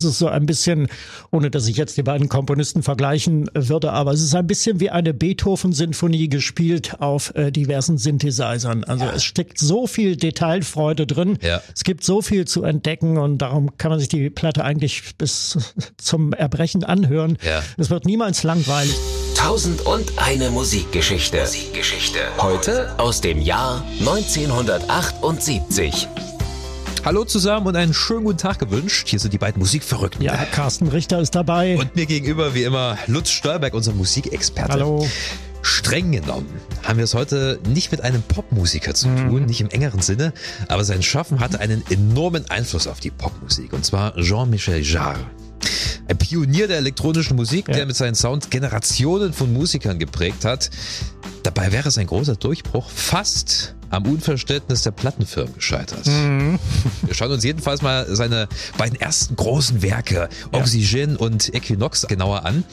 Es ist so ein bisschen, ohne dass ich jetzt die beiden Komponisten vergleichen würde, aber es ist ein bisschen wie eine Beethoven-Sinfonie gespielt auf äh, diversen Synthesizern. Also ja. es steckt so viel Detailfreude drin. Ja. Es gibt so viel zu entdecken und darum kann man sich die Platte eigentlich bis zum Erbrechen anhören. Ja. Es wird niemals langweilig. Tausend und eine Musikgeschichte. Musikgeschichte. Heute aus dem Jahr 1978. Hallo zusammen und einen schönen guten Tag gewünscht. Hier sind die beiden Musikverrückten. Ja, Carsten Richter ist dabei. Und mir gegenüber, wie immer, Lutz Stolberg, unser Musikexperte. Hallo. Streng genommen haben wir es heute nicht mit einem Popmusiker zu tun, mhm. nicht im engeren Sinne, aber sein Schaffen hatte einen enormen Einfluss auf die Popmusik, und zwar Jean-Michel Jarre. Ein Pionier der elektronischen Musik, ja. der mit seinem Sound Generationen von Musikern geprägt hat. Dabei wäre es ein großer Durchbruch fast am Unverständnis der Plattenfirmen gescheitert. Mhm. Wir schauen uns jedenfalls mal seine beiden ersten großen Werke, Oxygen ja. und Equinox, genauer an.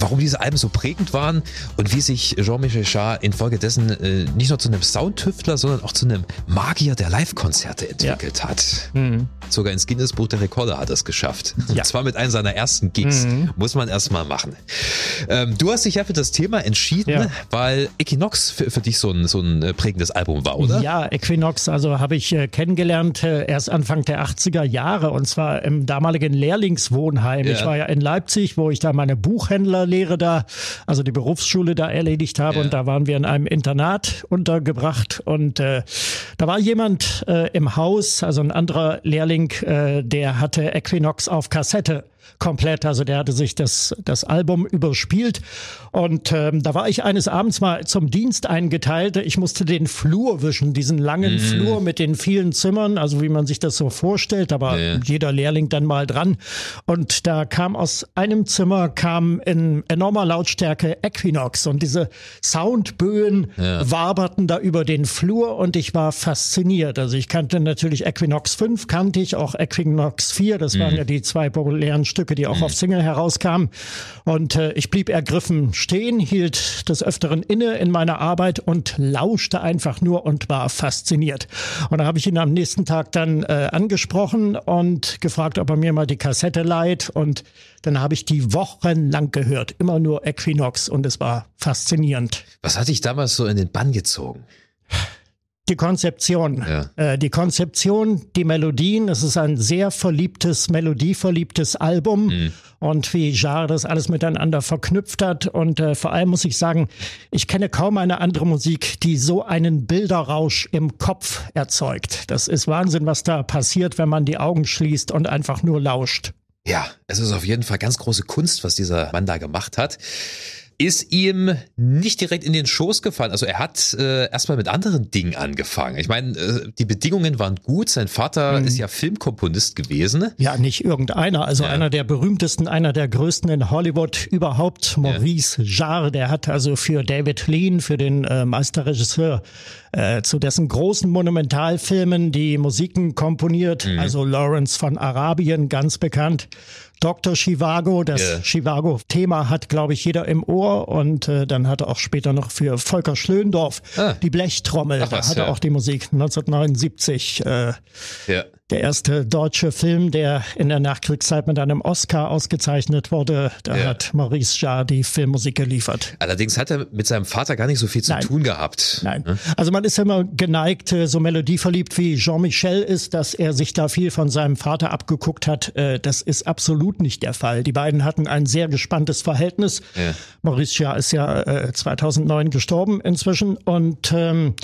Warum diese Alben so prägend waren und wie sich Jean-Michel Jarre infolgedessen äh, nicht nur zu einem Soundtüftler, sondern auch zu einem Magier der Live-Konzerte entwickelt ja. hat. Mhm. Sogar ins Guinness-Buch der Rekorde hat er es geschafft. Ja. Und zwar mit einem seiner ersten Gigs. Mhm. Muss man erstmal machen. Ähm, du hast dich ja für das Thema entschieden, ja. weil Equinox für, für dich so ein, so ein äh, prägendes Album war, oder? Ja, Equinox, also habe ich äh, kennengelernt äh, erst Anfang der 80er Jahre und zwar im damaligen Lehrlingswohnheim. Ich war ja in Leipzig, wo ich da meine Buchhändlerlehre da, also die Berufsschule da erledigt habe. Ja. und da waren wir in einem Internat untergebracht. Und äh, da war jemand äh, im Haus, also ein anderer Lehrling, äh, der hatte Equinox auf Kassette komplett. Also der hatte sich das, das Album überspielt. Und ähm, da war ich eines Abends mal zum Dienst eingeteilt. Ich musste den Flur wischen, diesen langen mm. Flur mit den vielen Zimmern, also wie man sich das so vorstellt. War ja. jeder Lehrling dann mal dran. Und da kam aus einem Zimmer kam in enormer Lautstärke Equinox und diese Soundböen ja. waberten da über den Flur und ich war fasziniert. Also ich kannte natürlich Equinox 5, kannte ich auch Equinox 4. Das waren mm. ja die zwei populären Stücke Stücke, die auch mhm. auf Single herauskamen. Und äh, ich blieb ergriffen stehen, hielt des Öfteren inne in meiner Arbeit und lauschte einfach nur und war fasziniert. Und da habe ich ihn am nächsten Tag dann äh, angesprochen und gefragt, ob er mir mal die Kassette leiht. Und dann habe ich die wochenlang gehört, immer nur Equinox und es war faszinierend. Was hat dich damals so in den Bann gezogen? Die Konzeption. Ja. Äh, die Konzeption, die Melodien. Es ist ein sehr verliebtes, melodieverliebtes Album. Mhm. Und wie Jarre das alles miteinander verknüpft hat. Und äh, vor allem muss ich sagen, ich kenne kaum eine andere Musik, die so einen Bilderrausch im Kopf erzeugt. Das ist Wahnsinn, was da passiert, wenn man die Augen schließt und einfach nur lauscht. Ja, es ist auf jeden Fall ganz große Kunst, was dieser Mann da gemacht hat ist ihm nicht direkt in den Schoß gefallen. Also er hat äh, erstmal mit anderen Dingen angefangen. Ich meine, äh, die Bedingungen waren gut. Sein Vater mhm. ist ja Filmkomponist gewesen. Ja, nicht irgendeiner. Also ja. einer der berühmtesten, einer der größten in Hollywood überhaupt. Maurice ja. Jarre, der hat also für David Lean, für den äh, Meisterregisseur, äh, zu dessen großen Monumentalfilmen die Musiken komponiert. Mhm. Also Lawrence von Arabien, ganz bekannt. Dr. Chivago. Das yeah. Chivago-Thema hat, glaube ich, jeder im Ohr. Und äh, dann hat er auch später noch für Volker Schlöndorf ah. die Blechtrommel. Ach, da hat er ja. auch die Musik 1979. Äh, ja der erste deutsche Film, der in der Nachkriegszeit mit einem Oscar ausgezeichnet wurde. Da ja. hat Maurice Jarre die Filmmusik geliefert. Allerdings hat er mit seinem Vater gar nicht so viel zu Nein. tun gehabt. Nein. Hm? Also man ist immer geneigt, äh, so melodieverliebt wie Jean-Michel ist, dass er sich da viel von seinem Vater abgeguckt hat. Äh, das ist absolut nicht der Fall. Die beiden hatten ein sehr gespanntes Verhältnis. Ja. Maurice Jarre ist ja 2009 äh, gestorben inzwischen und ähm,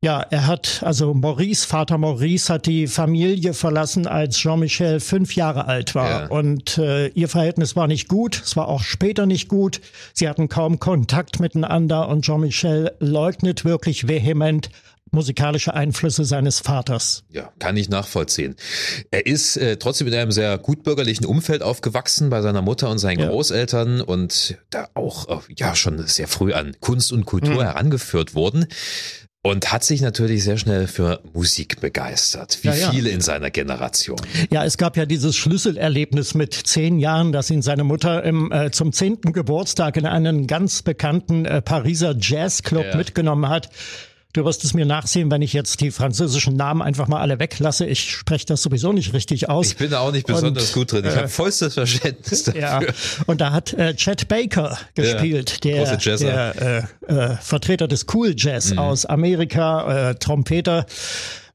ja, er hat, also Maurice, Vater Maurice hat die Familie verlassen, als Jean-Michel fünf Jahre alt war. Ja. Und äh, ihr Verhältnis war nicht gut, es war auch später nicht gut. Sie hatten kaum Kontakt miteinander und Jean-Michel leugnet wirklich vehement musikalische Einflüsse seines Vaters. Ja, kann ich nachvollziehen. Er ist äh, trotzdem in einem sehr gutbürgerlichen Umfeld aufgewachsen bei seiner Mutter und seinen ja. Großeltern und da auch äh, ja schon sehr früh an Kunst und Kultur mhm. herangeführt worden. Und hat sich natürlich sehr schnell für Musik begeistert, wie ja, ja. viele in seiner Generation. Ja, es gab ja dieses Schlüsselerlebnis mit zehn Jahren, dass ihn seine Mutter im, äh, zum zehnten Geburtstag in einen ganz bekannten äh, Pariser Jazzclub ja. mitgenommen hat. Du wirst es mir nachsehen, wenn ich jetzt die französischen Namen einfach mal alle weglasse. Ich spreche das sowieso nicht richtig aus. Ich bin da auch nicht besonders und, gut drin. Ich äh, habe vollstes Verständnis dafür. Ja. Und da hat äh, Chet Baker gespielt, ja, der, der äh, äh, Vertreter des Cool Jazz mhm. aus Amerika, äh, Trompeter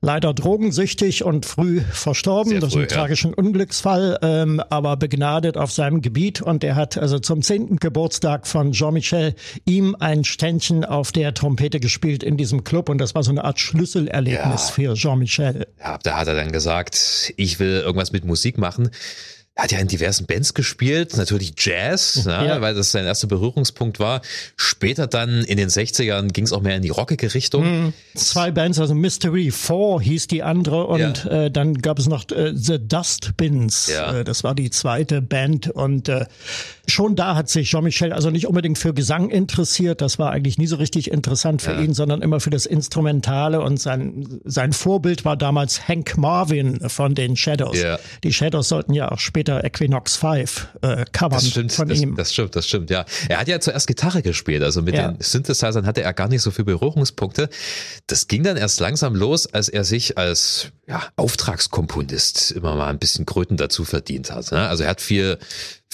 leider drogensüchtig und früh verstorben Sehr durch einen ja. tragischen Unglücksfall, ähm, aber begnadet auf seinem Gebiet. Und er hat also zum zehnten Geburtstag von Jean-Michel ihm ein Ständchen auf der Trompete gespielt in diesem Club. Und das war so eine Art Schlüsselerlebnis ja. für Jean-Michel. Ja, da hat er dann gesagt, ich will irgendwas mit Musik machen. Hat ja in diversen Bands gespielt, natürlich Jazz, ja. Ja, weil das sein erster Berührungspunkt war. Später dann in den 60ern ging es auch mehr in die rockige Richtung. Mhm. Zwei Bands, also Mystery 4 hieß die andere und ja. äh, dann gab es noch äh, The Dustbins. Äh, das war die zweite Band und äh, schon da hat sich Jean-Michel also nicht unbedingt für Gesang interessiert. Das war eigentlich nie so richtig interessant für ihn, sondern immer für das Instrumentale und sein, sein Vorbild war damals Hank Marvin von den Shadows. Die Shadows sollten ja auch später später Equinox 5 äh, covern das stimmt, von das, ihm. Das stimmt, das stimmt, ja. Er hat ja zuerst Gitarre gespielt, also mit ja. den Synthesizern hatte er gar nicht so viele Berührungspunkte. Das ging dann erst langsam los, als er sich als ja, Auftragskomponist immer mal ein bisschen Kröten dazu verdient hat. Ne? Also er hat viel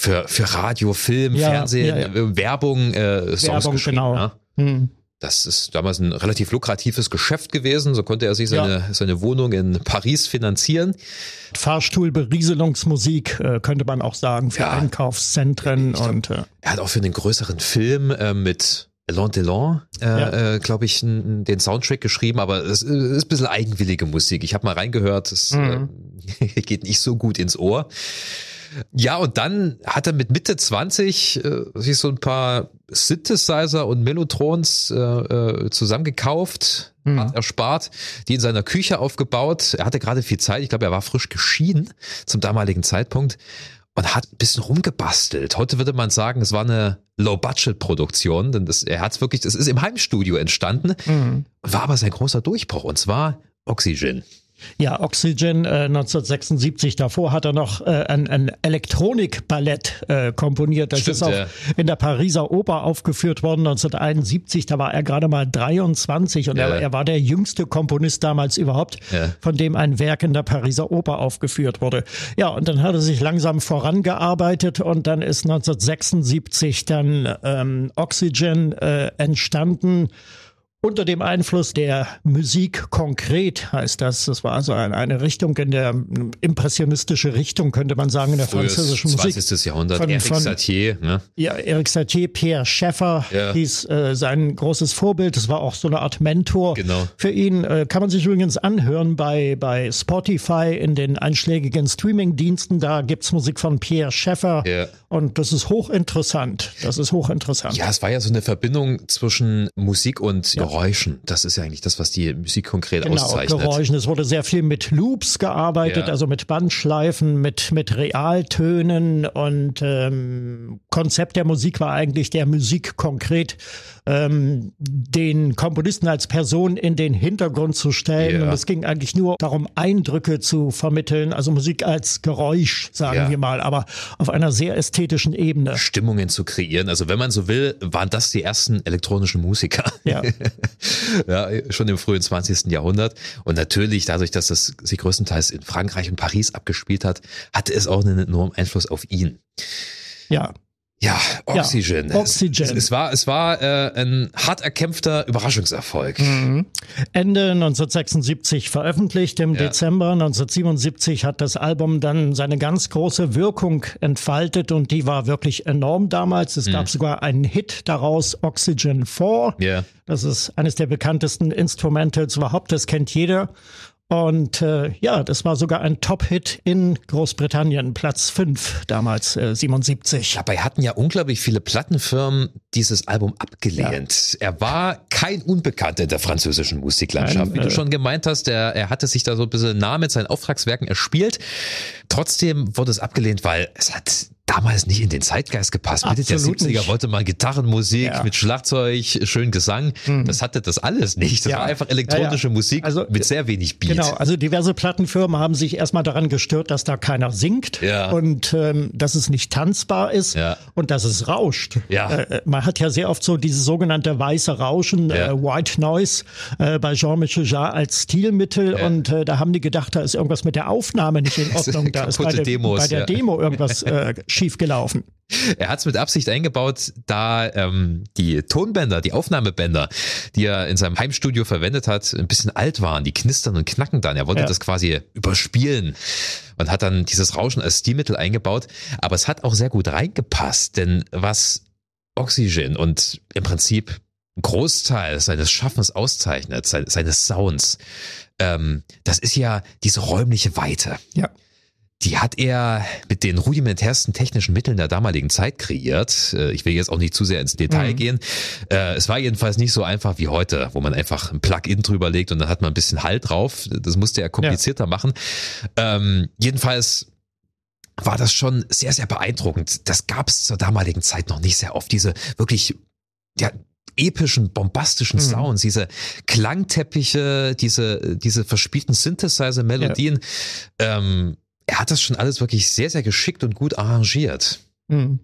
für, für Radio, Film, ja, Fernsehen, ja, Werbung, äh, Songs Werbung, geschrieben. Genau. Ne? Hm. Das ist damals ein relativ lukratives Geschäft gewesen. So konnte er sich seine, ja. seine Wohnung in Paris finanzieren. Fahrstuhlberieselungsmusik äh, könnte man auch sagen für ja. Einkaufszentren glaub, und äh, er hat auch für den größeren Film äh, mit Alain Delon, äh, ja. äh, glaube ich, n, den Soundtrack geschrieben, aber es ist ein bisschen eigenwillige Musik. Ich habe mal reingehört, es mhm. äh, geht nicht so gut ins Ohr. Ja, und dann hat er mit Mitte 20 äh, sich so ein paar Synthesizer und Mellotrons äh, äh, zusammengekauft, mhm. hat erspart, die in seiner Küche aufgebaut. Er hatte gerade viel Zeit, ich glaube, er war frisch geschieden zum damaligen Zeitpunkt und hat ein bisschen rumgebastelt. Heute würde man sagen, es war eine Low-Budget-Produktion, denn das, er hat es wirklich, das ist im Heimstudio entstanden, mhm. war aber sein großer Durchbruch und zwar Oxygen. Ja, Oxygen äh, 1976. Davor hat er noch äh, ein, ein Elektronikballett äh, komponiert. Das Stimmt, ist auch ja. in der Pariser Oper aufgeführt worden 1971. Da war er gerade mal 23 und ja. er, er, war der jüngste Komponist damals überhaupt, ja. von dem ein Werk in der Pariser Oper aufgeführt wurde. Ja, und dann hat er sich langsam vorangearbeitet und dann ist 1976 dann ähm, Oxygen äh, entstanden unter dem Einfluss der Musik konkret heißt das. Das war also eine Richtung in der impressionistische Richtung, könnte man sagen, in der Frühes französischen 20. Musik. 20. Jahrhundert, von, Eric von, Satie. Ne? Ja, Eric Satie, Pierre Schäffer ja. hieß äh, sein großes Vorbild. Das war auch so eine Art Mentor genau. für ihn. Äh, kann man sich übrigens anhören bei, bei Spotify in den einschlägigen Streaming-Diensten. Da gibt's Musik von Pierre Schäffer. Ja. Und das ist hochinteressant. Das ist hochinteressant. Ja, es war ja so eine Verbindung zwischen Musik und ja. Geräuschen. Das ist ja eigentlich das, was die Musik konkret genau, auszeichnet. Geräuschen. Es wurde sehr viel mit Loops gearbeitet, ja. also mit Bandschleifen, mit, mit Realtönen und ähm, Konzept der Musik war eigentlich der Musik konkret ähm, den Komponisten als Person in den Hintergrund zu stellen. Ja. Und es ging eigentlich nur darum, Eindrücke zu vermitteln, also Musik als Geräusch, sagen ja. wir mal, aber auf einer sehr ästhetischen Ebene. Stimmungen zu kreieren. Also wenn man so will, waren das die ersten elektronischen Musiker. Ja. ja, schon im frühen 20. Jahrhundert. Und natürlich, dadurch, dass das sich größtenteils in Frankreich und Paris abgespielt hat, hatte es auch einen enormen Einfluss auf ihn. Ja, ja, Oxygen. Ja, Oxygen. Es, es, war, es war äh, ein hart erkämpfter Überraschungserfolg. Mhm. Ende 1976 veröffentlicht, im ja. Dezember 1977 hat das Album dann seine ganz große Wirkung entfaltet und die war wirklich enorm damals. Es mhm. gab sogar einen Hit daraus, Oxygen 4. Ja. Das ist eines der bekanntesten Instrumentals überhaupt, das kennt jeder. Und äh, ja, das war sogar ein Top-Hit in Großbritannien, Platz 5 damals, äh, 77. Dabei hatten ja unglaublich viele Plattenfirmen dieses Album abgelehnt. Ja. Er war kein Unbekannter in der französischen Musiklandschaft. Nein, Wie du äh, schon gemeint hast, er, er hatte sich da so ein bisschen nah mit seinen Auftragswerken erspielt. Trotzdem wurde es abgelehnt, weil es hat damals nicht in den Zeitgeist gepasst. Mitte der 70er nicht. wollte man Gitarrenmusik ja. mit Schlagzeug, schön Gesang. Mhm. Das hatte das alles nicht. Das ja. war einfach elektronische ja, Musik also, mit sehr wenig Beat. Genau, also diverse Plattenfirmen haben sich erstmal daran gestört, dass da keiner singt und ähm, dass es nicht tanzbar ist und dass es rauscht. Ja. Äh, äh, man hat ja sehr oft so dieses sogenannte weiße Rauschen, äh, White Noise äh, bei Jean-Michel Jarre als Stilmittel und äh, da haben die gedacht, da ist irgendwas mit der Aufnahme nicht in Ordnung. Da ist bei der, Demos, bei der Demo irgendwas äh, schiefgelaufen. Er hat es mit Absicht eingebaut, da ähm, die Tonbänder, die Aufnahmebänder, die er in seinem Heimstudio verwendet hat, ein bisschen alt waren. Die knistern und knacken dann. Er wollte ja. das quasi überspielen und hat dann dieses Rauschen als Stilmittel eingebaut. Aber es hat auch sehr gut reingepasst, denn was Oxygen und im Prinzip ein Großteil seines Schaffens auszeichnet, seines Sounds, ähm, das ist ja diese räumliche Weite. Ja die hat er mit den rudimentärsten technischen Mitteln der damaligen Zeit kreiert. Äh, ich will jetzt auch nicht zu sehr ins Detail mhm. gehen. Äh, es war jedenfalls nicht so einfach wie heute, wo man einfach ein Plugin drüber legt und dann hat man ein bisschen Halt drauf. Das musste er komplizierter ja. machen. Ähm, jedenfalls war das schon sehr, sehr beeindruckend. Das gab es zur damaligen Zeit noch nicht sehr oft. Diese wirklich, ja, epischen, bombastischen mhm. Sounds, diese Klangteppiche, diese, diese verspielten Synthesizer-Melodien. Ja. Ähm, er hat das schon alles wirklich sehr, sehr geschickt und gut arrangiert. Mhm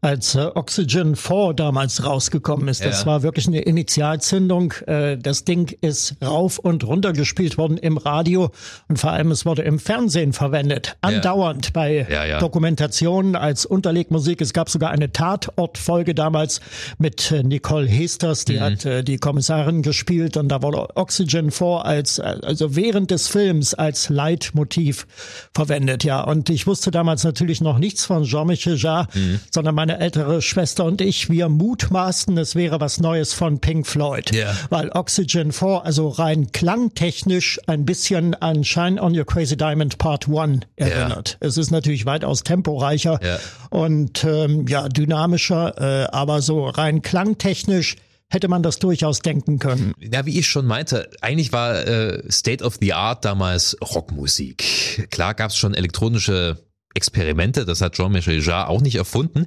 als äh, Oxygen 4 damals rausgekommen ist. Das ja. war wirklich eine Initialzündung. Äh, das Ding ist rauf und runter gespielt worden im Radio und vor allem es wurde im Fernsehen verwendet. Andauernd ja. bei ja, Dokumentationen als Unterlegmusik. Es gab sogar eine Tatortfolge damals mit äh, Nicole Hesters, die mhm. hat die Kommissarin gespielt und da wurde Oxygen 4 als, also während des Films als Leitmotiv verwendet. Ja, und ich wusste damals natürlich noch nichts von Jean-Michel Jarre, mhm. sondern meine meine ältere Schwester und ich, wir mutmaßten, es wäre was Neues von Pink Floyd. Yeah. Weil Oxygen 4, also rein klangtechnisch ein bisschen an Shine on Your Crazy Diamond Part 1 erinnert. Yeah. Es ist natürlich weitaus temporeicher yeah. und ähm, ja, dynamischer, äh, aber so rein klangtechnisch hätte man das durchaus denken können. Ja, wie ich schon meinte, eigentlich war äh, State of the Art damals Rockmusik. Klar gab es schon elektronische Experimente, das hat Jean-Michel Jarre auch nicht erfunden,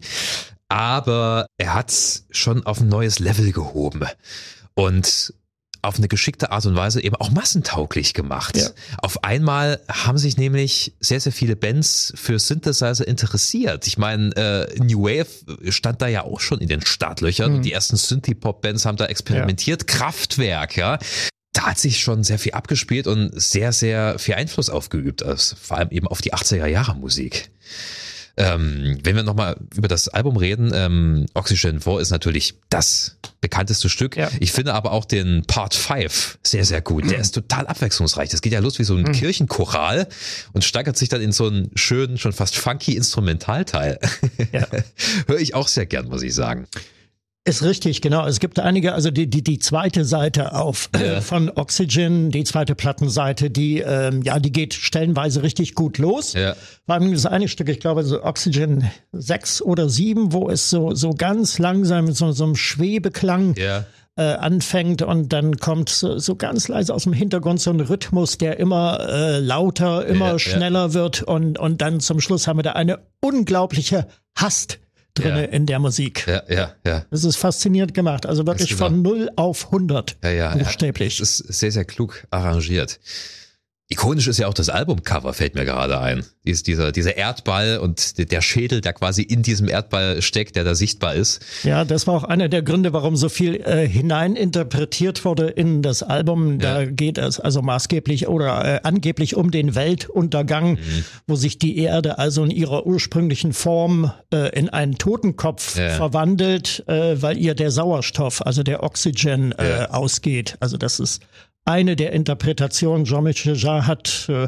aber er hat es schon auf ein neues Level gehoben und auf eine geschickte Art und Weise eben auch massentauglich gemacht. Ja. Auf einmal haben sich nämlich sehr, sehr viele Bands für Synthesizer interessiert. Ich meine, äh, New Wave stand da ja auch schon in den Startlöchern mhm. und die ersten Synthie-Pop-Bands haben da experimentiert. Ja. Kraftwerk, ja da hat sich schon sehr viel abgespielt und sehr, sehr viel Einfluss aufgeübt, also vor allem eben auf die 80er Jahre Musik. Ähm, wenn wir nochmal über das Album reden, ähm, Oxygen 4 ist natürlich das bekannteste Stück. Ja. Ich finde aber auch den Part 5 sehr, sehr gut. Der ist total abwechslungsreich. Das geht ja los wie so ein mhm. Kirchenchoral und steigert sich dann in so einen schönen, schon fast funky Instrumentalteil. Ja. Höre ich auch sehr gern, muss ich sagen. Ist richtig, genau. Es gibt einige, also die, die, die zweite Seite auf äh, ja. von Oxygen, die zweite Plattenseite, die, ähm, ja, die geht stellenweise richtig gut los. Ja. Vor allem das eine Stück, ich glaube, so Oxygen 6 oder 7, wo es so, so ganz langsam mit so, so einem Schwebeklang ja. äh, anfängt und dann kommt so, so ganz leise aus dem Hintergrund so ein Rhythmus, der immer äh, lauter, immer schneller wird und, und dann zum Schluss haben wir da eine unglaubliche Hast drinne ja. in der Musik. Ja, ja, ja. Das ist faszinierend gemacht. Also wirklich von 0 auf 100. Ja, ja. Buchstäblich. Das ist sehr, sehr klug arrangiert. Ikonisch ist ja auch das Albumcover, fällt mir gerade ein. Dies, dieser, dieser Erdball und der Schädel, der quasi in diesem Erdball steckt, der da sichtbar ist. Ja, das war auch einer der Gründe, warum so viel äh, hineininterpretiert wurde in das Album. Da ja. geht es also maßgeblich oder äh, angeblich um den Weltuntergang, mhm. wo sich die Erde also in ihrer ursprünglichen Form äh, in einen Totenkopf ja. verwandelt, äh, weil ihr der Sauerstoff, also der Oxygen äh, ja. ausgeht. Also das ist eine der Interpretationen. Jean-Michel Jarre hat äh,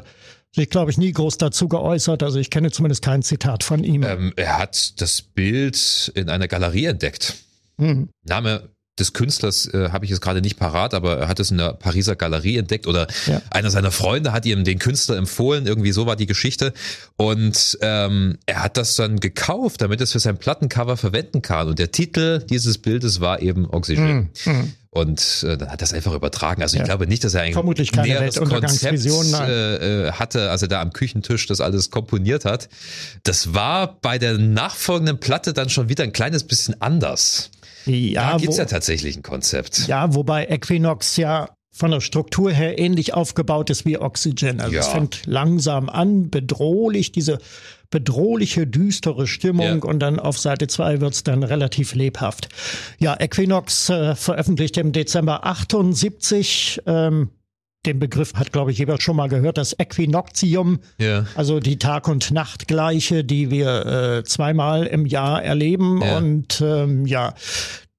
sich, glaube ich, nie groß dazu geäußert. Also ich kenne zumindest kein Zitat von ihm. Ähm, er hat das Bild in einer Galerie entdeckt. Mhm. Name des Künstlers äh, habe ich jetzt gerade nicht parat, aber er hat es in der Pariser Galerie entdeckt oder ja. einer seiner Freunde hat ihm den Künstler empfohlen. Irgendwie so war die Geschichte. Und ähm, er hat das dann gekauft, damit er es für sein Plattencover verwenden kann. Und der Titel dieses Bildes war eben Oxygen. Mhm. Und äh, dann hat er es einfach übertragen. Also ja. ich glaube nicht, dass er ein Vermutlich keine näheres Konzept äh, äh, hatte, als er da am Küchentisch das alles komponiert hat. Das war bei der nachfolgenden Platte dann schon wieder ein kleines bisschen anders. Ja, da gibt's wo, ja tatsächlich ein Konzept. Ja, wobei Equinox ja von der Struktur her ähnlich aufgebaut ist wie Oxygen. Also ja. es fängt langsam an, bedrohlich, diese bedrohliche, düstere Stimmung ja. und dann auf Seite 2 wird's dann relativ lebhaft. Ja, Equinox äh, veröffentlicht im Dezember 78 ähm, den Begriff hat, glaube ich, jeder schon mal gehört, das Äquinoktium, ja. also die Tag- und Nachtgleiche, die wir äh, zweimal im Jahr erleben. Ja. Und ähm, ja,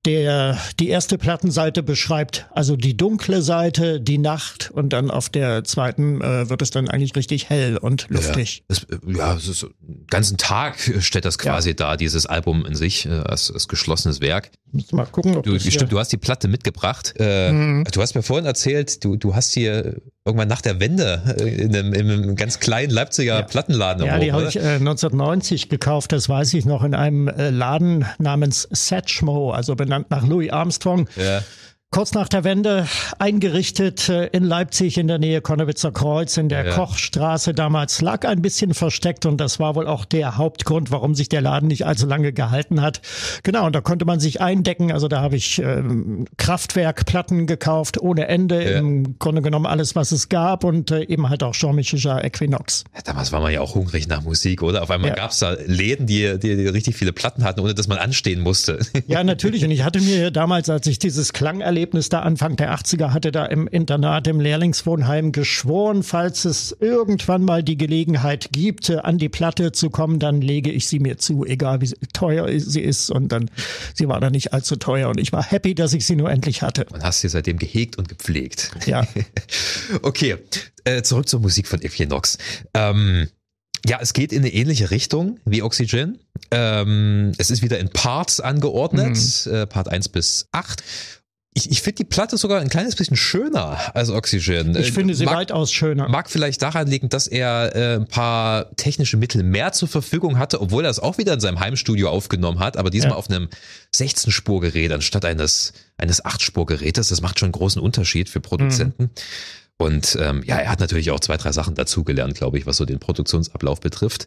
der, die erste Plattenseite beschreibt also die dunkle Seite, die Nacht und dann auf der zweiten äh, wird es dann eigentlich richtig hell und luftig. Ja, es, ja, es ist, ganzen Tag stellt das quasi ja. da, dieses Album in sich, äh, als, als geschlossenes Werk. Mal gucken, ob du, stimmt, du hast die Platte mitgebracht. Äh, mhm. Du hast mir vorhin erzählt, du, du hast hier irgendwann nach der Wende äh, in einem, in einem ganz kleinen Leipziger ja. Plattenladen. Ja, die habe ich äh, 1990 gekauft, das weiß ich noch, in einem äh, Laden namens Satchmo, also benannt nach Louis Armstrong. Ja kurz nach der Wende eingerichtet äh, in Leipzig in der Nähe Konnewitzer Kreuz in der ja. Kochstraße damals lag ein bisschen versteckt und das war wohl auch der Hauptgrund, warum sich der Laden nicht allzu lange gehalten hat. Genau, und da konnte man sich eindecken. Also da habe ich ähm, Kraftwerkplatten gekauft ohne Ende, ja. im Grunde genommen alles, was es gab und äh, eben halt auch Jean-Michel Equinox. Ja, damals war man ja auch hungrig nach Musik, oder? Auf einmal ja. gab es da Läden, die, die, die richtig viele Platten hatten, ohne dass man anstehen musste. Ja, natürlich. Und ich hatte mir damals, als ich dieses Klang erlebt Erlebnis da Anfang der 80er hatte da im Internat, im Lehrlingswohnheim geschworen, falls es irgendwann mal die Gelegenheit gibt, an die Platte zu kommen, dann lege ich sie mir zu, egal wie teuer sie ist. Und dann, sie war dann nicht allzu teuer und ich war happy, dass ich sie nur endlich hatte. Man hast sie seitdem gehegt und gepflegt. Ja. okay, äh, zurück zur Musik von Equinox. Ähm, ja, es geht in eine ähnliche Richtung wie Oxygen. Ähm, es ist wieder in Parts angeordnet, mhm. äh, Part 1 bis 8. Ich, ich finde die Platte sogar ein kleines bisschen schöner als Oxygen. Ich finde sie mag, weitaus schöner. Mag vielleicht daran liegen, dass er äh, ein paar technische Mittel mehr zur Verfügung hatte, obwohl er es auch wieder in seinem Heimstudio aufgenommen hat, aber diesmal ja. auf einem 16-Spurgerät anstatt eines, eines 8-Spurgerätes. Das macht schon einen großen Unterschied für Produzenten. Mhm. Und ähm, ja, er hat natürlich auch zwei, drei Sachen dazugelernt, glaube ich, was so den Produktionsablauf betrifft.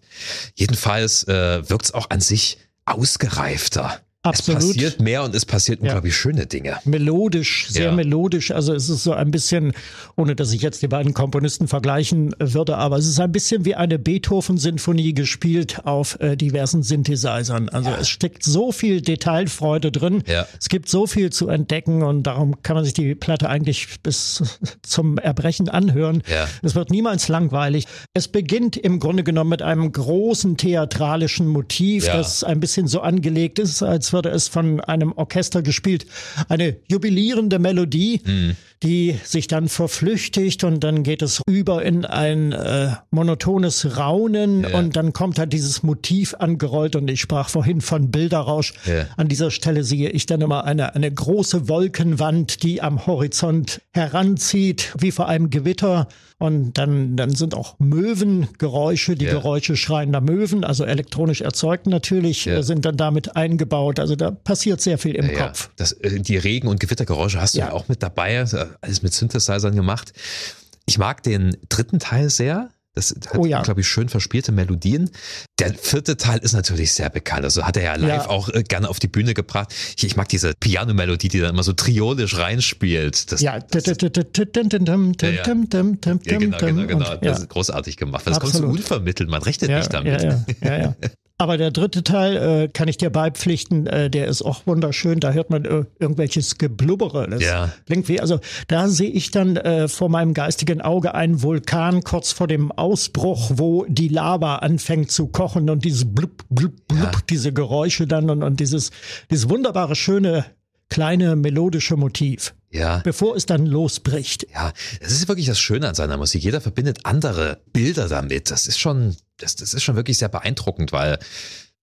Jedenfalls äh, wirkt es auch an sich ausgereifter. Absolut. Es passiert mehr und es passiert unglaublich ja. schöne Dinge. Melodisch, sehr ja. melodisch. Also es ist so ein bisschen, ohne dass ich jetzt die beiden Komponisten vergleichen würde, aber es ist ein bisschen wie eine Beethoven-Sinfonie gespielt auf äh, diversen Synthesizern. Also ja. es steckt so viel Detailfreude drin. Ja. Es gibt so viel zu entdecken und darum kann man sich die Platte eigentlich bis zum Erbrechen anhören. Ja. Es wird niemals langweilig. Es beginnt im Grunde genommen mit einem großen theatralischen Motiv, das ein bisschen so angelegt ist, als würde es von einem Orchester gespielt. Eine jubilierende Melodie, mhm. Die sich dann verflüchtigt und dann geht es über in ein äh, monotones Raunen ja. und dann kommt halt dieses Motiv angerollt und ich sprach vorhin von Bilderrausch. Ja. An dieser Stelle sehe ich dann immer eine, eine große Wolkenwand, die am Horizont heranzieht, wie vor einem Gewitter und dann, dann sind auch Möwengeräusche, die. Geräusche schreiender Möwen, also elektronisch erzeugt natürlich, sind dann damit eingebaut. Also da passiert sehr viel im Kopf. Das, äh, die Regen- und Gewittergeräusche hast du ja. auch mit dabei, alles mit Synthesizern gemacht. Ich mag den dritten Teil sehr. Das hat, oh ja. glaube ich, schön verspielte Melodien. Der vierte Teil ist natürlich sehr bekannt. Also hat er ja live ja. auch äh, gerne auf die Bühne gebracht. Ich, ich mag diese Piano-Melodie, die dann immer so triolisch reinspielt. Das, ja. Das, ja, genau, genau, genau. Das ist großartig gemacht. Das Absolut. kommt so unvermittelt. Man rechnet nicht damit. Ja, ja, ja. Aber der dritte Teil äh, kann ich dir beipflichten, äh, der ist auch wunderschön. Da hört man äh, irgendwelches Geblubbere. Das ja. klingt wie, also da sehe ich dann äh, vor meinem geistigen Auge einen Vulkan kurz vor dem Ausbruch, wo die Lava anfängt zu kochen und dieses blub, blub, blub, ja. diese Geräusche dann und, und dieses, dieses wunderbare, schöne, kleine melodische Motiv. Ja. Bevor es dann losbricht. Ja, das ist wirklich das Schöne an seiner Musik. Jeder verbindet andere Bilder damit. Das ist schon, das, das ist schon wirklich sehr beeindruckend, weil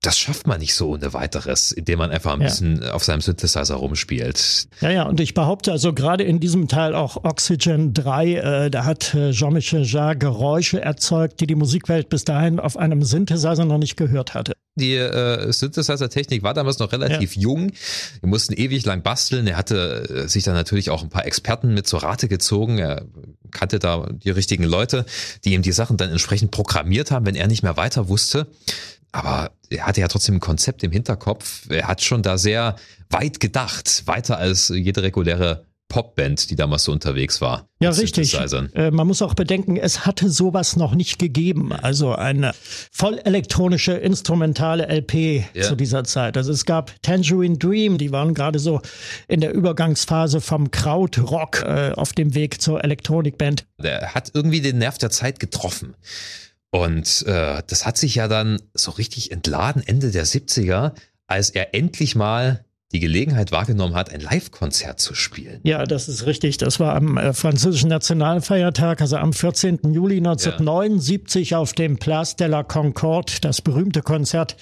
das schafft man nicht so ohne weiteres, indem man einfach ein ja. bisschen auf seinem Synthesizer rumspielt. Ja, ja, und ich behaupte also gerade in diesem Teil auch Oxygen 3, äh, da hat äh, Jean-Michel Jarre Geräusche erzeugt, die die Musikwelt bis dahin auf einem Synthesizer noch nicht gehört hatte. Die äh, Synthesizer-Technik war damals noch relativ ja. jung. Wir mussten ewig lang basteln. Er hatte äh, sich dann natürlich auch ein paar Experten mit zur Rate gezogen. Er kannte da die richtigen Leute, die ihm die Sachen dann entsprechend programmiert haben, wenn er nicht mehr weiter wusste aber er hatte ja trotzdem ein Konzept im Hinterkopf. Er hat schon da sehr weit gedacht, weiter als jede reguläre Popband, die damals so unterwegs war. Ja, richtig. Äh, man muss auch bedenken, es hatte sowas noch nicht gegeben. Also eine voll elektronische instrumentale LP ja. zu dieser Zeit. Also es gab Tangerine Dream, die waren gerade so in der Übergangsphase vom Krautrock äh, auf dem Weg zur Elektronikband. Der hat irgendwie den Nerv der Zeit getroffen. Und äh, das hat sich ja dann so richtig entladen Ende der 70er, als er endlich mal die Gelegenheit wahrgenommen hat, ein Live-Konzert zu spielen. Ja, das ist richtig. Das war am äh, französischen Nationalfeiertag, also am 14. Juli 1979 ja. auf dem Place de la Concorde, das berühmte Konzert.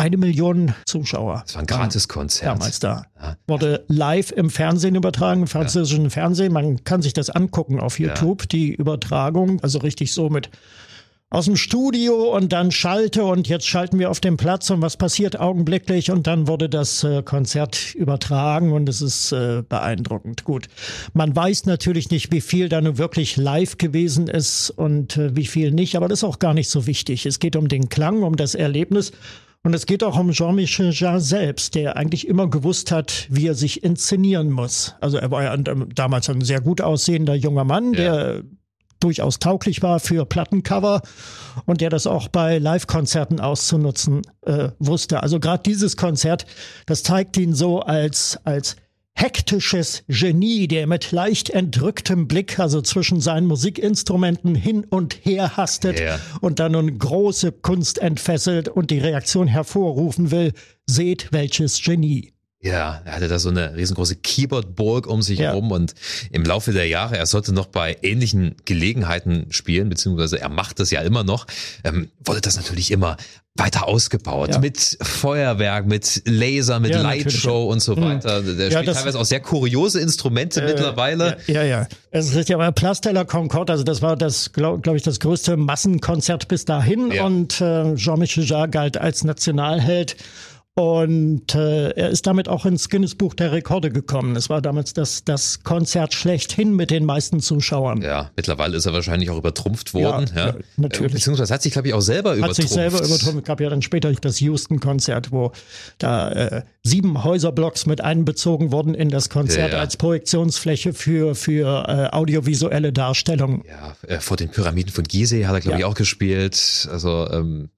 Eine Million Zuschauer. Das war ein Gratiskonzert. Damals da. Ja. Wurde live im Fernsehen übertragen, im französischen ja. Fernsehen. Man kann sich das angucken auf YouTube, die Übertragung. Also richtig so mit aus dem Studio und dann schalte und jetzt schalten wir auf den Platz und was passiert augenblicklich und dann wurde das äh, Konzert übertragen und es ist äh, beeindruckend. Gut, man weiß natürlich nicht, wie viel da nun wirklich live gewesen ist und äh, wie viel nicht, aber das ist auch gar nicht so wichtig. Es geht um den Klang, um das Erlebnis und es geht auch um Jean-Michel Jarre selbst, der eigentlich immer gewusst hat, wie er sich inszenieren muss. Also er war ja damals ein sehr gut aussehender junger Mann, ja. der durchaus tauglich war für Plattencover und der das auch bei Live-Konzerten auszunutzen äh, wusste. Also gerade dieses Konzert, das zeigt ihn so als, als hektisches Genie, der mit leicht entrücktem Blick, also zwischen seinen Musikinstrumenten hin und her hastet ja. und dann nun große Kunst entfesselt und die Reaktion hervorrufen will. Seht, welches Genie. Ja, er hatte da so eine riesengroße Keyboard-Burg um sich ja. herum und im Laufe der Jahre, er sollte noch bei ähnlichen Gelegenheiten spielen, beziehungsweise er macht das ja immer noch, ähm, wurde das natürlich immer weiter ausgebaut ja. mit Feuerwerk, mit Laser, mit ja, Lightshow und so mhm. weiter. Der ja, spielt teilweise auch sehr kuriose Instrumente äh, mittlerweile. Ja, ja. Es ist ja bei Plasteller Concorde, also das war das, glaube glaub ich, das größte Massenkonzert bis dahin und äh, Jean-Michel Jarre galt als Nationalheld und äh, er ist damit auch ins Guinness Buch der Rekorde gekommen. Es war damals das, das Konzert schlechthin mit den meisten Zuschauern. Ja, mittlerweile ist er wahrscheinlich auch übertrumpft worden. Ja, ja. natürlich. Beziehungsweise hat sich, glaube ich, auch selber hat übertrumpft. Hat sich selber übertrumpft. Es gab ja dann später das Houston-Konzert, wo da äh, sieben Häuserblocks mit einbezogen wurden in das Konzert ja, als Projektionsfläche für, für äh, audiovisuelle Darstellung. Ja, äh, vor den Pyramiden von Gizeh hat er, glaube ich, auch gespielt. Also ähm,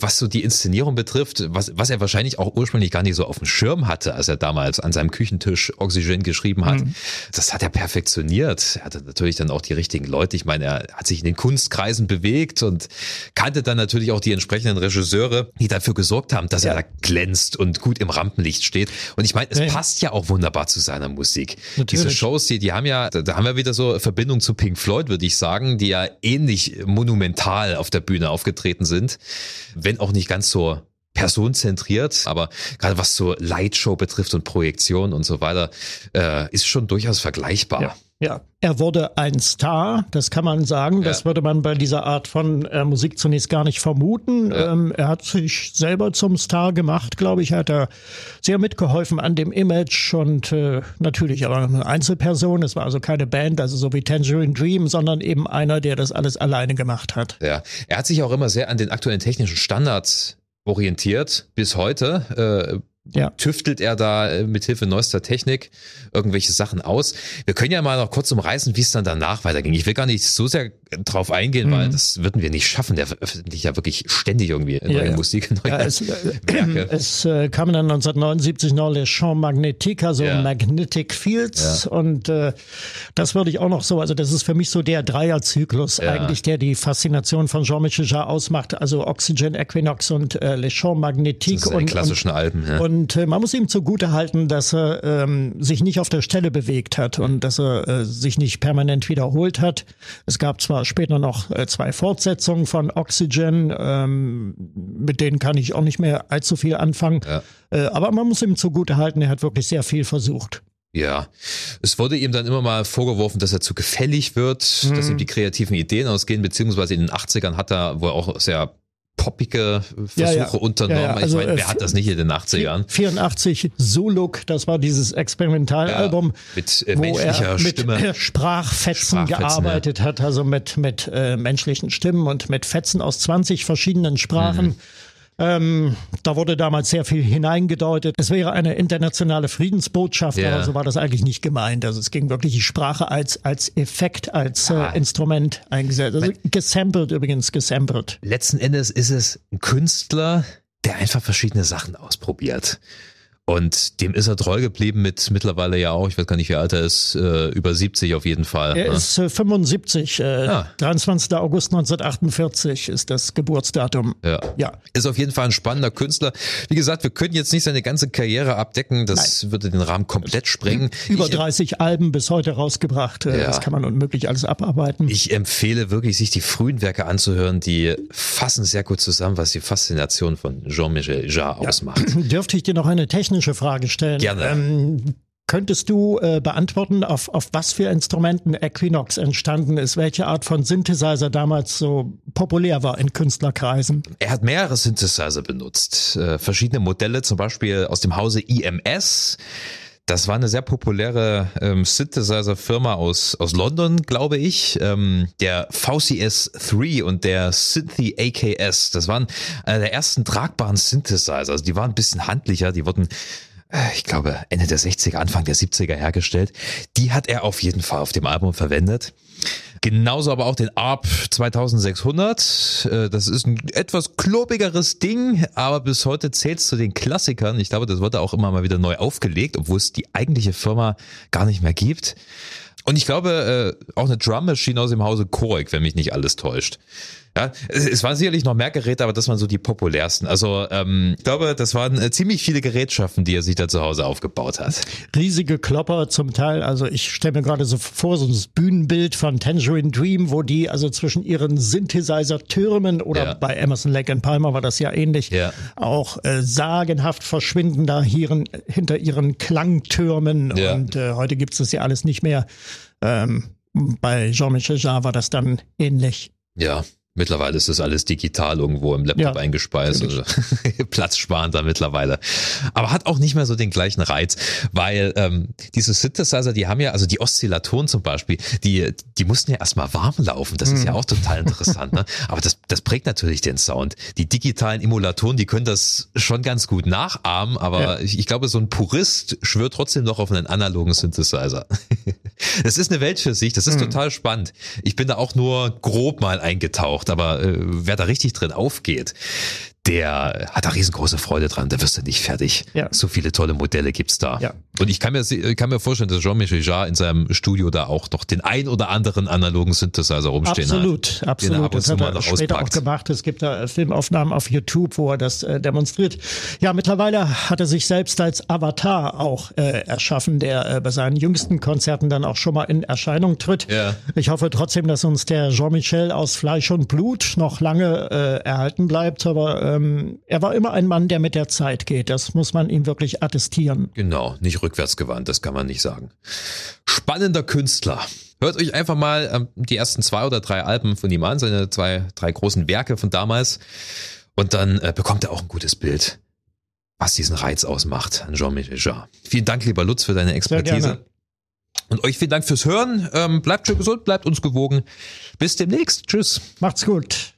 was so die Inszenierung betrifft, was, was er wahrscheinlich auch ursprünglich gar nicht so auf dem Schirm hatte, als er damals an seinem Küchentisch Oxygen geschrieben hat, mhm. das hat er perfektioniert. Er hatte natürlich dann auch die richtigen Leute. Ich meine, er hat sich in den Kunstkreisen bewegt und kannte dann natürlich auch die entsprechenden Regisseure, die dafür gesorgt haben, dass ja. er da glänzt und gut im Rampenlicht steht. Und ich meine, es ja. passt ja auch wunderbar zu seiner Musik. Natürlich. Diese Shows, die, die haben ja, da haben wir wieder so Verbindung zu Pink Floyd, würde ich sagen, die ja ähnlich monumental auf der Bühne aufgetreten sind wenn auch nicht ganz so personenzentriert, aber gerade was so Lightshow betrifft und Projektion und so weiter, äh, ist schon durchaus vergleichbar. Ja. Ja, er wurde ein Star, das kann man sagen. Ja. Das würde man bei dieser Art von äh, Musik zunächst gar nicht vermuten. Ja. Ähm, er hat sich selber zum Star gemacht, glaube ich. Er hat da sehr mitgeholfen an dem Image und äh, natürlich aber eine Einzelperson. Es war also keine Band, also so wie Tangerine Dream, sondern eben einer, der das alles alleine gemacht hat. Ja, er hat sich auch immer sehr an den aktuellen technischen Standards orientiert bis heute. Äh, ja. tüftelt er da äh, mit Hilfe neuester Technik irgendwelche Sachen aus. Wir können ja mal noch kurz umreißen, wie es dann danach weiterging. Ich will gar nicht so sehr drauf eingehen, mhm. weil das würden wir nicht schaffen. Der veröffentlicht ja wirklich ständig irgendwie neue ja, Musik, neue ja, es, äh, es äh, kam dann 1979 noch Le Champ Magnétique, also Magnetic Fields und äh, das würde ich auch noch so, also das ist für mich so der Dreierzyklus eigentlich, der die Faszination von Jean-Michel Jarre ausmacht, also Oxygen, Equinox und äh, Le Champ Magnétique und, und klassischen Alben. Ja. Und Und äh, man muss ihm zugute halten, dass er ähm, sich nicht auf der Stelle bewegt hat und dass er äh, sich nicht permanent wiederholt hat. Es gab zwar später noch äh, zwei Fortsetzungen von Oxygen, ähm, mit denen kann ich auch nicht mehr allzu viel anfangen. Ja. Äh, aber man muss ihm zugute halten, er hat wirklich sehr viel versucht. Ja, es wurde ihm dann immer mal vorgeworfen, dass er zu gefällig wird, mhm. dass ihm die kreativen Ideen ausgehen, beziehungsweise in den 80ern hat er wohl auch sehr poppige Versuche ja, ja. unternommen. Ja, also, ich meine, wer hat das nicht in den 80ern? 84 Zuluk, das war dieses Experimentalalbum, mit äh, wo er mit Stimme. Sprachfetzen, Sprachfetzen gearbeitet hat, also mit, mit äh, menschlichen Stimmen und mit Fetzen aus 20 verschiedenen Sprachen. Mhm. Ähm, da wurde damals sehr viel hineingedeutet. Es wäre eine internationale Friedensbotschaft, yeah. aber so war das eigentlich nicht gemeint. Also es ging wirklich die Sprache als, als Effekt, als äh, Instrument eingesetzt. Also gesampelt übrigens, gesampelt. Letzten Endes ist es ein Künstler, der einfach verschiedene Sachen ausprobiert. Und dem ist er treu geblieben mit mittlerweile ja auch, ich weiß gar nicht, wie alt er ist, äh, über 70 auf jeden Fall. Er ne? ist äh, 75, äh, ah. 23. August 1948 ist das Geburtsdatum. Ja. ja. Ist auf jeden Fall ein spannender Künstler. Wie gesagt, wir können jetzt nicht seine ganze Karriere abdecken, das Nein. würde den Rahmen komplett sprengen. Über 30 Alben bis heute rausgebracht, äh, ja. das kann man unmöglich alles abarbeiten. Ich empfehle wirklich, sich die frühen Werke anzuhören, die fassen sehr gut zusammen, was die Faszination von Jean-Michel Jarre ja. ausmacht. Dürfte ich dir noch eine Technik technische Frage stellen. Gerne. Ähm, Könntest du äh, beantworten, auf, auf was für Instrumenten Equinox entstanden ist, welche Art von Synthesizer damals so populär war in Künstlerkreisen? Er hat mehrere Synthesizer benutzt, äh, verschiedene Modelle, zum Beispiel aus dem Hause IMS. Das war eine sehr populäre ähm, Synthesizer-Firma aus, aus London, glaube ich. Ähm, der VCS 3 und der Synthi AKS, das waren einer der ersten tragbaren Synthesizer. Also die waren ein bisschen handlicher, die wurden äh, ich glaube, Ende der 60er, Anfang der 70er hergestellt. Die hat er auf jeden Fall auf dem Album verwendet. Genauso aber auch den ARP 2600. Äh, das ist ein etwas klobigeres Ding, aber bis heute zählt es zu den Klassikern. Ich glaube, das wurde auch immer mal wieder neu aufgelegt, obwohl es die eigentliche Firma gar nicht mehr gibt. Und ich glaube, äh, auch eine Drum Machine aus dem Hause Korek, wenn mich nicht alles täuscht. Ja, es, waren sicherlich noch mehr Geräte, aber das waren so die populärsten. Also ähm, ich glaube, das waren äh, ziemlich viele Gerätschaften, die er sich da zu Hause aufgebaut hat. Riesige Klopper zum Teil. Also ich stelle mir gerade so vor, so ein Bühnenbild von Tangerine Dream, wo die also zwischen ihren Synthesizer-Türmen oder ja. bei Emerson Lake and Palmer war das ja ähnlich, ja. auch äh, sagenhaft verschwinden da hier, hinter ihren Klangtürmen. Ja. Und äh, heute gibt es das ja alles nicht mehr. Ähm, bei Jean-Michel Jarre war das dann ähnlich. Ja, Mittlerweile ist das alles digital irgendwo im Laptop ja, eingespeist. Also platzsparender mittlerweile. Aber hat auch nicht mehr so den gleichen Reiz, weil ähm, diese Synthesizer, die haben ja, also die Oszillatoren zum Beispiel, die, die mussten ja erstmal warm laufen. Das ist ja mhm. auch total interessant. ne? Aber das, das prägt natürlich den Sound. Die digitalen Emulatoren, die können das schon ganz gut nachahmen, aber ja. ich, ich glaube, so ein Purist schwört trotzdem noch auf einen analogen Synthesizer. das ist eine Welt für sich, das ist mhm. total spannend. Ich bin da auch nur grob mal eingetaucht braucht, aber äh, wer da richtig drin aufgeht, der hat da riesengroße Freude dran, da wirst du nicht fertig. Ja. So viele tolle Modelle gibt's da. Ja. Und ich kann mir, kann mir vorstellen, dass Jean-Michel Jarre in seinem Studio da auch noch den ein oder anderen analogen Synthesizer rumstehen absolut, hat. Absolut, absolut. Das hat er später auspackt. auch gemacht. Es gibt da Filmaufnahmen auf YouTube, wo er das äh, demonstriert. Ja, mittlerweile hat er sich selbst als Avatar auch äh, erschaffen, der äh, bei seinen jüngsten Konzerten dann auch schon mal in Erscheinung tritt. Ja. Ich hoffe trotzdem, dass uns der Jean-Michel aus Fleisch und Blut noch lange äh, erhalten bleibt, aber äh, ähm, er war immer ein Mann, der mit der Zeit geht. Das muss man ihm wirklich attestieren. Genau, nicht rückwärtsgewandt, das kann man nicht sagen. Spannender Künstler. Hört euch einfach mal ähm, die ersten zwei oder drei Alben von ihm an, seine zwei, drei großen Werke von damals. Und dann äh, bekommt er auch ein gutes Bild, was diesen Reiz ausmacht an Jean-Michel Jarre. Vielen Dank, lieber Lutz, für deine Expertise. Und euch vielen Dank fürs Hören. Ähm, bleibt schön gesund, bleibt uns gewogen. Bis demnächst. Tschüss. Macht's gut.